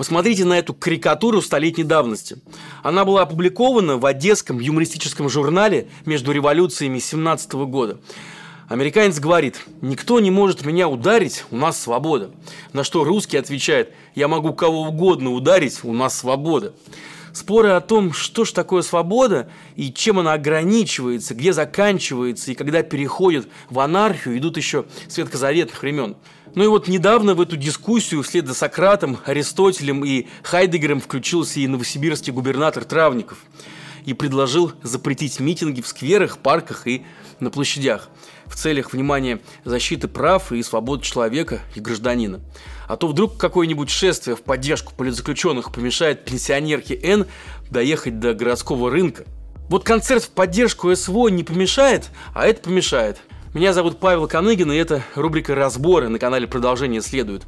Посмотрите на эту карикатуру столетней давности. Она была опубликована в одесском юмористическом журнале между революциями 17 года. Американец говорит, никто не может меня ударить, у нас свобода. На что русский отвечает, я могу кого угодно ударить, у нас свобода. Споры о том, что ж такое свобода и чем она ограничивается, где заканчивается и когда переходит в анархию, идут еще с ветхозаветных времен. Ну и вот недавно в эту дискуссию вслед за Сократом, Аристотелем и Хайдегером включился и новосибирский губернатор Травников и предложил запретить митинги в скверах, парках и на площадях в целях, внимания, защиты прав и свобод человека и гражданина. А то вдруг какое-нибудь шествие в поддержку политзаключенных помешает пенсионерке Н доехать до городского рынка. Вот концерт в поддержку СВО не помешает, а это помешает. Меня зовут Павел Коныгин, и это рубрика «Разборы» на канале «Продолжение следует».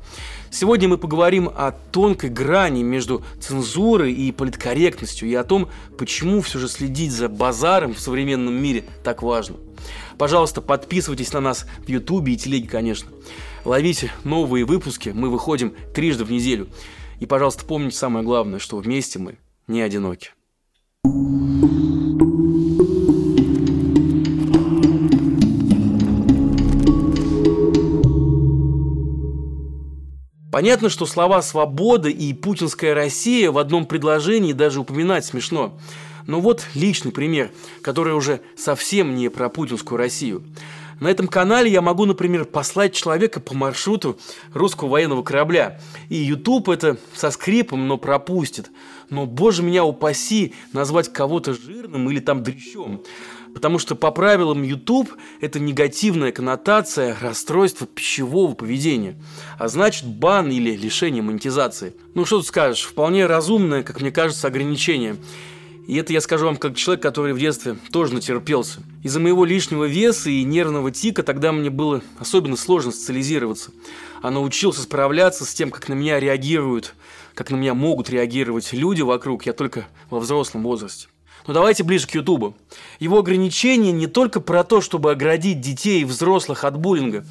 Сегодня мы поговорим о тонкой грани между цензурой и политкорректностью, и о том, почему все же следить за базаром в современном мире так важно. Пожалуйста, подписывайтесь на нас в Ютубе и Телеге, конечно. Ловите новые выпуски, мы выходим трижды в неделю. И, пожалуйста, помните самое главное, что вместе мы не одиноки. Понятно, что слова «свобода» и «путинская Россия» в одном предложении даже упоминать смешно. Но вот личный пример, который уже совсем не про путинскую Россию. На этом канале я могу, например, послать человека по маршруту русского военного корабля. И YouTube это со скрипом, но пропустит. Но, боже меня упаси, назвать кого-то жирным или там дрищом. Потому что по правилам YouTube это негативная коннотация расстройства пищевого поведения. А значит бан или лишение монетизации. Ну что тут скажешь, вполне разумное, как мне кажется, ограничение. И это я скажу вам как человек, который в детстве тоже натерпелся. Из-за моего лишнего веса и нервного тика тогда мне было особенно сложно социализироваться. А научился справляться с тем, как на меня реагируют, как на меня могут реагировать люди вокруг, я только во взрослом возрасте. Но давайте ближе к Ютубу. Его ограничения не только про то, чтобы оградить детей и взрослых от буллинга.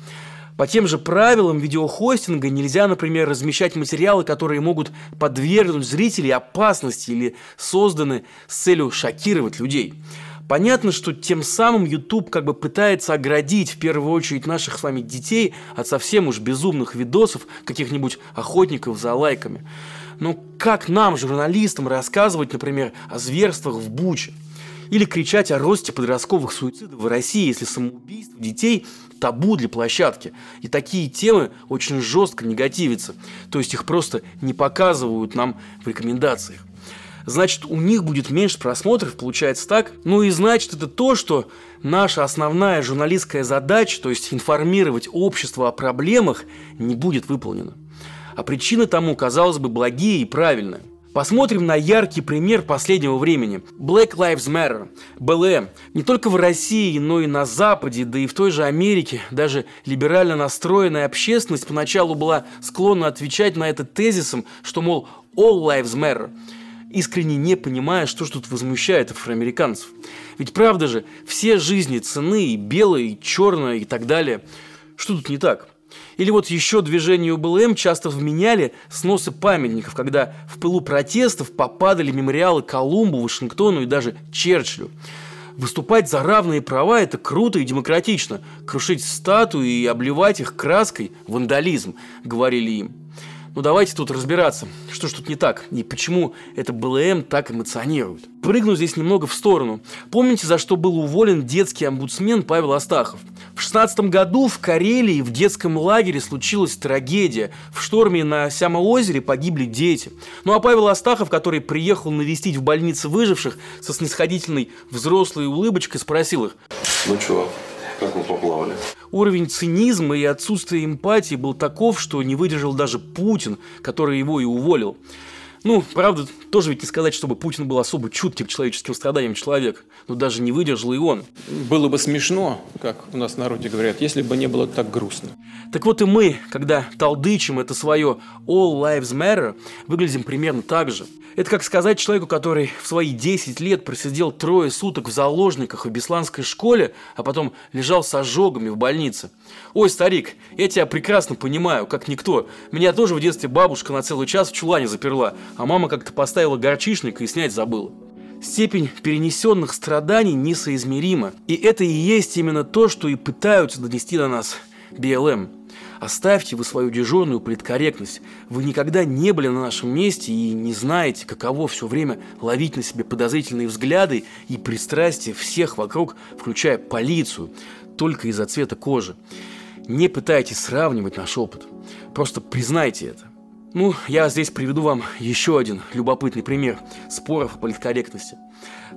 По тем же правилам видеохостинга нельзя, например, размещать материалы, которые могут подвергнуть зрителей опасности или созданы с целью шокировать людей. Понятно, что тем самым YouTube как бы пытается оградить в первую очередь наших с вами детей от совсем уж безумных видосов каких-нибудь охотников за лайками. Но как нам, журналистам, рассказывать, например, о зверствах в Буче? Или кричать о росте подростковых суицидов в России, если самоубийство детей табу для площадки. И такие темы очень жестко негативятся. То есть их просто не показывают нам в рекомендациях. Значит, у них будет меньше просмотров, получается так. Ну и значит, это то, что наша основная журналистская задача, то есть информировать общество о проблемах, не будет выполнена. А причины тому, казалось бы, благие и правильные. Посмотрим на яркий пример последнего времени. Black Lives Matter, БЛМ. Не только в России, но и на Западе, да и в той же Америке, даже либерально настроенная общественность поначалу была склонна отвечать на это тезисом, что, мол, all lives matter искренне не понимая, что ж тут возмущает афроамериканцев. Ведь правда же, все жизни цены, и белая, и черная, и так далее. Что тут не так? Или вот еще движению БЛМ часто вменяли сносы памятников, когда в пылу протестов попадали мемориалы Колумбу, Вашингтону и даже Черчиллю. Выступать за равные права – это круто и демократично. Крушить статуи и обливать их краской – вандализм, говорили им. Ну давайте тут разбираться, что ж тут не так, и почему это БЛМ так эмоционирует. Прыгну здесь немного в сторону. Помните, за что был уволен детский омбудсмен Павел Астахов? В 16 году в Карелии в детском лагере случилась трагедия. В шторме на Сямо-озере погибли дети. Ну а Павел Астахов, который приехал навестить в больнице выживших, со снисходительной взрослой улыбочкой спросил их. Ну чё, как мы поплавали? Уровень цинизма и отсутствие эмпатии был таков, что не выдержал даже Путин, который его и уволил. Ну, правда, тоже ведь не сказать, чтобы Путин был особо чутким человеческим страданиям человек. Но даже не выдержал и он. Было бы смешно, как у нас в народе говорят, если бы не было так грустно. Так вот и мы, когда толдычим это свое «All Lives Matter», выглядим примерно так же. Это как сказать человеку, который в свои 10 лет просидел трое суток в заложниках в Бесланской школе, а потом лежал с ожогами в больнице. Ой, старик, я тебя прекрасно понимаю, как никто. Меня тоже в детстве бабушка на целый час в чулане заперла, а мама как-то поставила горчишник и снять забыла. Степень перенесенных страданий несоизмерима. И это и есть именно то, что и пытаются донести до нас БЛМ. Оставьте вы свою дежурную политкорректность. Вы никогда не были на нашем месте и не знаете, каково все время ловить на себе подозрительные взгляды и пристрастия всех вокруг, включая полицию, только из-за цвета кожи. Не пытайтесь сравнивать наш опыт. Просто признайте это. Ну, я здесь приведу вам еще один любопытный пример споров о политкорректности.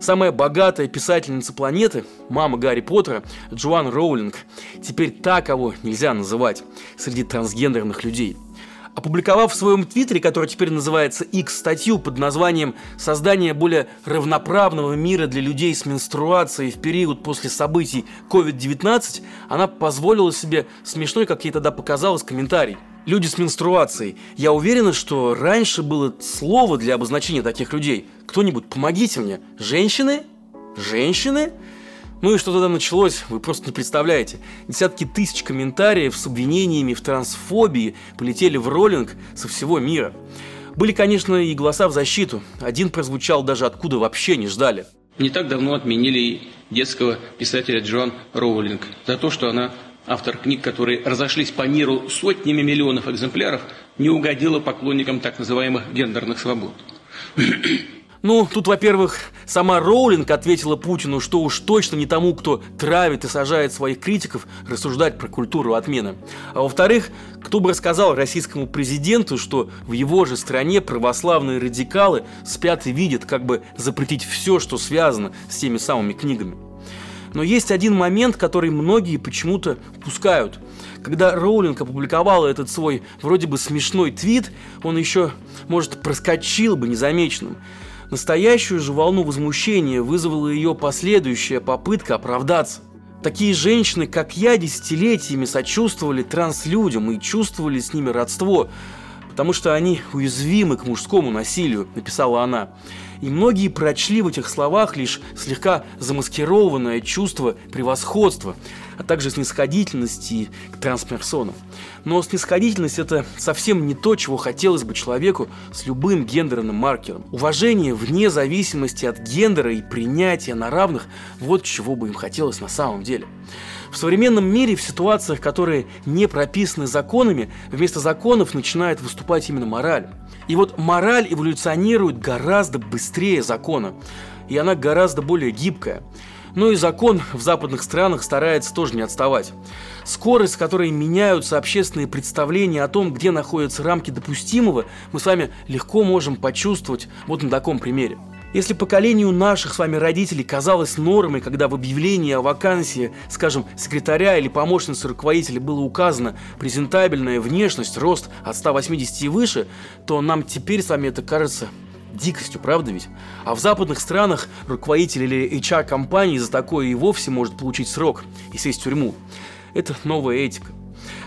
Самая богатая писательница планеты, мама Гарри Поттера, Джоан Роулинг, теперь та, кого нельзя называть среди трансгендерных людей. Опубликовав в своем твиттере, который теперь называется X, статью под названием «Создание более равноправного мира для людей с менструацией в период после событий COVID-19», она позволила себе смешной, как ей тогда показалось, комментарий – люди с менструацией. Я уверена, что раньше было слово для обозначения таких людей. Кто-нибудь, помогите мне. Женщины? Женщины? Ну и что тогда началось, вы просто не представляете. Десятки тысяч комментариев с обвинениями в трансфобии полетели в роллинг со всего мира. Были, конечно, и голоса в защиту. Один прозвучал даже откуда вообще не ждали. Не так давно отменили детского писателя Джоан Роулинг за то, что она автор книг, которые разошлись по миру сотнями миллионов экземпляров, не угодила поклонникам так называемых гендерных свобод. Ну, тут, во-первых, сама Роулинг ответила Путину, что уж точно не тому, кто травит и сажает своих критиков, рассуждать про культуру отмены. А во-вторых, кто бы рассказал российскому президенту, что в его же стране православные радикалы спят и видят, как бы запретить все, что связано с теми самыми книгами. Но есть один момент, который многие почему-то упускают. Когда Роулинг опубликовала этот свой вроде бы смешной твит, он еще, может, проскочил бы незамеченным. Настоящую же волну возмущения вызвала ее последующая попытка оправдаться. Такие женщины, как я, десятилетиями сочувствовали транслюдям и чувствовали с ними родство, потому что они уязвимы к мужскому насилию, написала она и многие прочли в этих словах лишь слегка замаскированное чувство превосходства, а также снисходительности к трансперсонам. Но снисходительность – это совсем не то, чего хотелось бы человеку с любым гендерным маркером. Уважение вне зависимости от гендера и принятие на равных – вот чего бы им хотелось на самом деле. В современном мире в ситуациях, которые не прописаны законами, вместо законов начинает выступать именно мораль. И вот мораль эволюционирует гораздо быстрее закона, и она гораздо более гибкая. Ну и закон в западных странах старается тоже не отставать. Скорость, с которой меняются общественные представления о том, где находятся рамки допустимого, мы с вами легко можем почувствовать вот на таком примере. Если поколению наших с вами родителей казалось нормой, когда в объявлении о вакансии, скажем, секретаря или помощницы руководителя было указано презентабельная внешность, рост от 180 и выше, то нам теперь с вами это кажется дикостью, правда ведь? А в западных странах руководитель или HR-компании за такое и вовсе может получить срок и сесть в тюрьму. Это новая этика.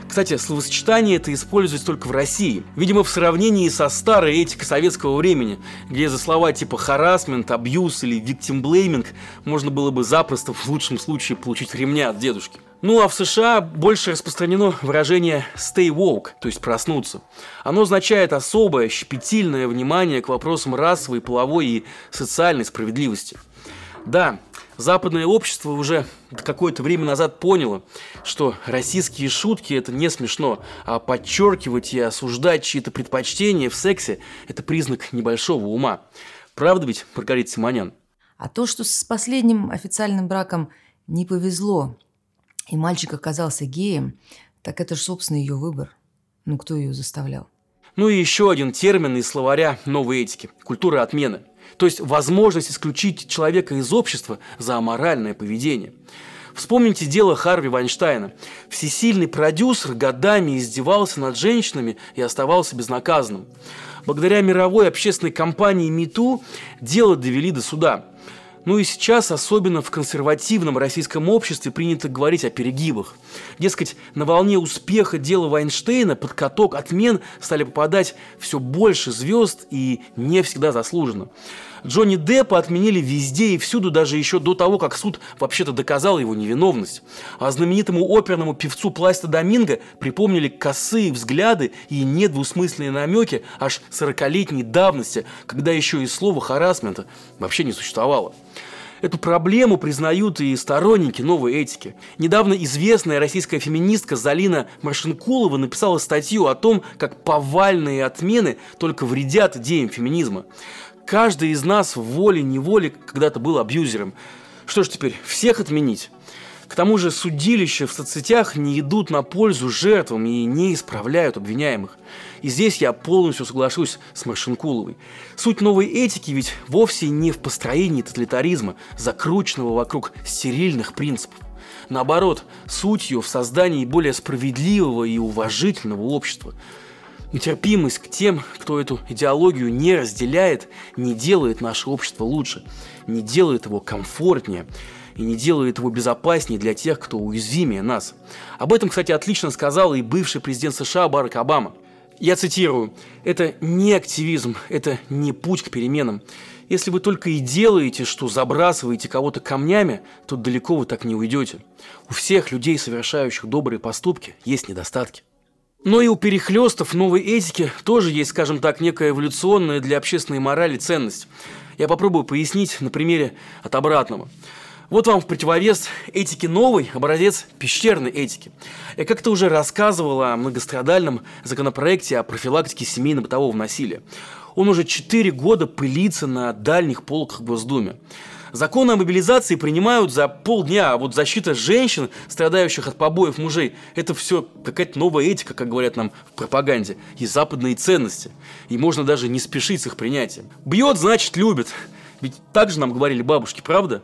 Кстати, словосочетание это используется только в России. Видимо, в сравнении со старой этикой советского времени, где за слова типа харасмент, абьюз или виктимблейминг можно было бы запросто в лучшем случае получить ремня от дедушки. Ну а в США больше распространено выражение stay woke, то есть проснуться. Оно означает особое, щепетильное внимание к вопросам расовой, половой и социальной справедливости. Да, западное общество уже какое-то время назад поняло, что российские шутки это не смешно, а подчеркивать и осуждать чьи-то предпочтения в сексе – это признак небольшого ума. Правда ведь, Маргарита Симонян? А то, что с последним официальным браком не повезло, и мальчик оказался геем, так это же, собственно, ее выбор. Ну, кто ее заставлял? Ну и еще один термин из словаря новой этики – культура отмены – то есть возможность исключить человека из общества за аморальное поведение. Вспомните дело Харви Вайнштейна. Всесильный продюсер годами издевался над женщинами и оставался безнаказанным. Благодаря мировой общественной кампании МИТУ дело довели до суда. Ну и сейчас, особенно в консервативном российском обществе, принято говорить о перегибах. Дескать, на волне успеха дела Вайнштейна под каток отмен стали попадать все больше звезд и не всегда заслуженно. Джонни Деппа отменили везде и всюду, даже еще до того, как суд вообще-то доказал его невиновность. А знаменитому оперному певцу Пласта Доминго припомнили косые взгляды и недвусмысленные намеки аж 40-летней давности, когда еще и слова харасмента вообще не существовало. Эту проблему признают и сторонники новой этики. Недавно известная российская феминистка Залина Маршинкулова написала статью о том, как повальные отмены только вредят идеям феминизма. Каждый из нас в воле-неволе когда-то был абьюзером. Что ж теперь, всех отменить? К тому же судилища в соцсетях не идут на пользу жертвам и не исправляют обвиняемых. И здесь я полностью соглашусь с Маршинкуловой. Суть новой этики ведь вовсе не в построении тоталитаризма, закрученного вокруг стерильных принципов. Наоборот, суть ее в создании более справедливого и уважительного общества – Нетерпимость к тем, кто эту идеологию не разделяет, не делает наше общество лучше, не делает его комфортнее и не делает его безопаснее для тех, кто уязвимее нас. Об этом, кстати, отлично сказал и бывший президент США Барак Обама. Я цитирую, «Это не активизм, это не путь к переменам. Если вы только и делаете, что забрасываете кого-то камнями, то далеко вы так не уйдете. У всех людей, совершающих добрые поступки, есть недостатки. Но и у перехлестов новой этики тоже есть, скажем так, некая эволюционная для общественной морали ценность. Я попробую пояснить на примере от обратного. Вот вам в противовес этики новой образец пещерной этики. Я как-то уже рассказывал о многострадальном законопроекте о профилактике семейно-бытового насилия. Он уже 4 года пылится на дальних полках Госдуме. Законы о мобилизации принимают за полдня, а вот защита женщин, страдающих от побоев мужей, это все какая-то новая этика, как говорят нам в пропаганде, и западные ценности. И можно даже не спешить с их принятием. Бьет, значит, любит. Ведь так же нам говорили бабушки, правда?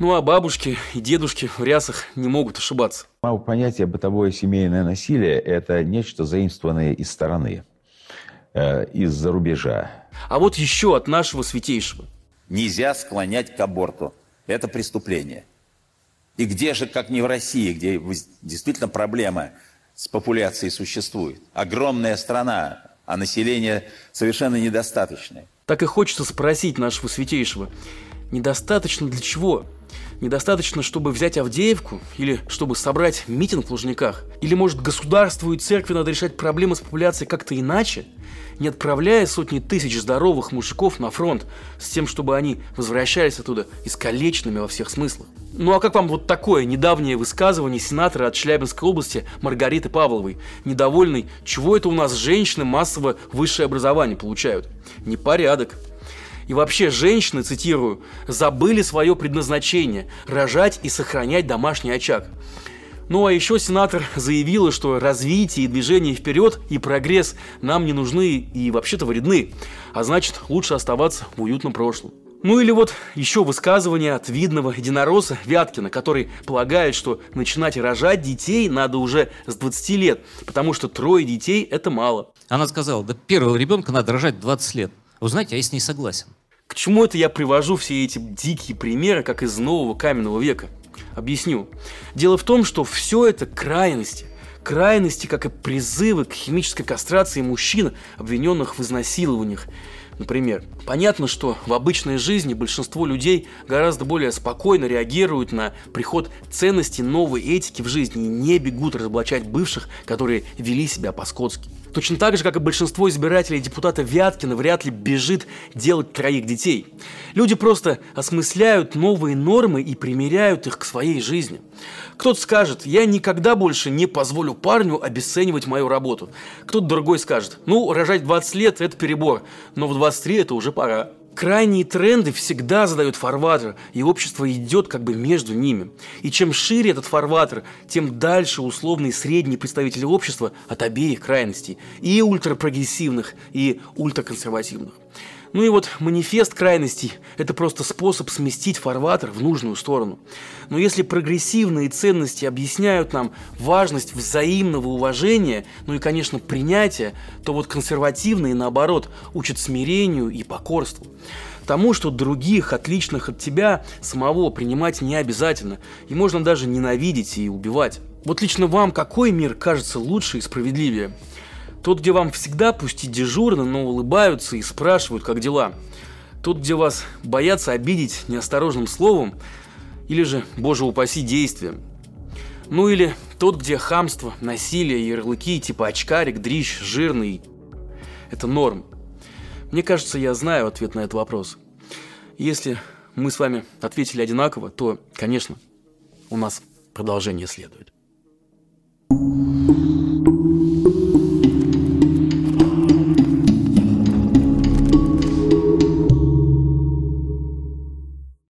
Ну а бабушки и дедушки в рясах не могут ошибаться. Понятие бытовое семейное насилие – это нечто заимствованное из стороны, э, из-за рубежа. А вот еще от нашего святейшего нельзя склонять к аборту. Это преступление. И где же, как не в России, где действительно проблема с популяцией существует. Огромная страна, а население совершенно недостаточное. Так и хочется спросить нашего святейшего, недостаточно для чего? Недостаточно, чтобы взять Авдеевку? Или чтобы собрать митинг в Лужниках? Или, может, государству и церкви надо решать проблемы с популяцией как-то иначе? Не отправляя сотни тысяч здоровых мужиков на фронт с тем, чтобы они возвращались оттуда искалеченными во всех смыслах. Ну а как вам вот такое недавнее высказывание сенатора от Челябинской области Маргариты Павловой, недовольной, чего это у нас женщины массово высшее образование получают? Непорядок. И вообще женщины, цитирую, забыли свое предназначение – рожать и сохранять домашний очаг. Ну а еще сенатор заявила, что развитие и движение вперед и прогресс нам не нужны и вообще-то вредны, а значит лучше оставаться в уютном прошлом. Ну или вот еще высказывание от видного единоросса Вяткина, который полагает, что начинать рожать детей надо уже с 20 лет, потому что трое детей – это мало. Она сказала, да первого ребенка надо рожать 20 лет. Вы знаете, я с ней согласен. К чему это я привожу все эти дикие примеры, как из нового каменного века? Объясню. Дело в том, что все это крайности. Крайности, как и призывы к химической кастрации мужчин, обвиненных в изнасилованиях. Например, понятно, что в обычной жизни большинство людей гораздо более спокойно реагируют на приход ценностей новой этики в жизни и не бегут разоблачать бывших, которые вели себя по-скотски. Точно так же, как и большинство избирателей депутата Вяткина вряд ли бежит делать троих детей. Люди просто осмысляют новые нормы и примеряют их к своей жизни. Кто-то скажет, я никогда больше не позволю парню обесценивать мою работу. Кто-то другой скажет, ну, рожать 20 лет – это перебор, но в 23 это уже пора. Крайние тренды всегда задают фарватер, и общество идет как бы между ними. И чем шире этот фарватер, тем дальше условный средний представитель общества от обеих крайностей, и ультрапрогрессивных, и ультраконсервативных. Ну и вот манифест крайностей – это просто способ сместить фарватер в нужную сторону. Но если прогрессивные ценности объясняют нам важность взаимного уважения, ну и, конечно, принятия, то вот консервативные, наоборот, учат смирению и покорству. Тому, что других, отличных от тебя, самого принимать не обязательно, и можно даже ненавидеть и убивать. Вот лично вам какой мир кажется лучше и справедливее? Тот, где вам всегда пусть и дежурно, но улыбаются и спрашивают, как дела. Тот, где вас боятся обидеть неосторожным словом, или же, боже упаси, действием. Ну или тот, где хамство, насилие, ярлыки, типа очкарик, дрищ, жирный. Это норм. Мне кажется, я знаю ответ на этот вопрос. Если мы с вами ответили одинаково, то, конечно, у нас продолжение следует.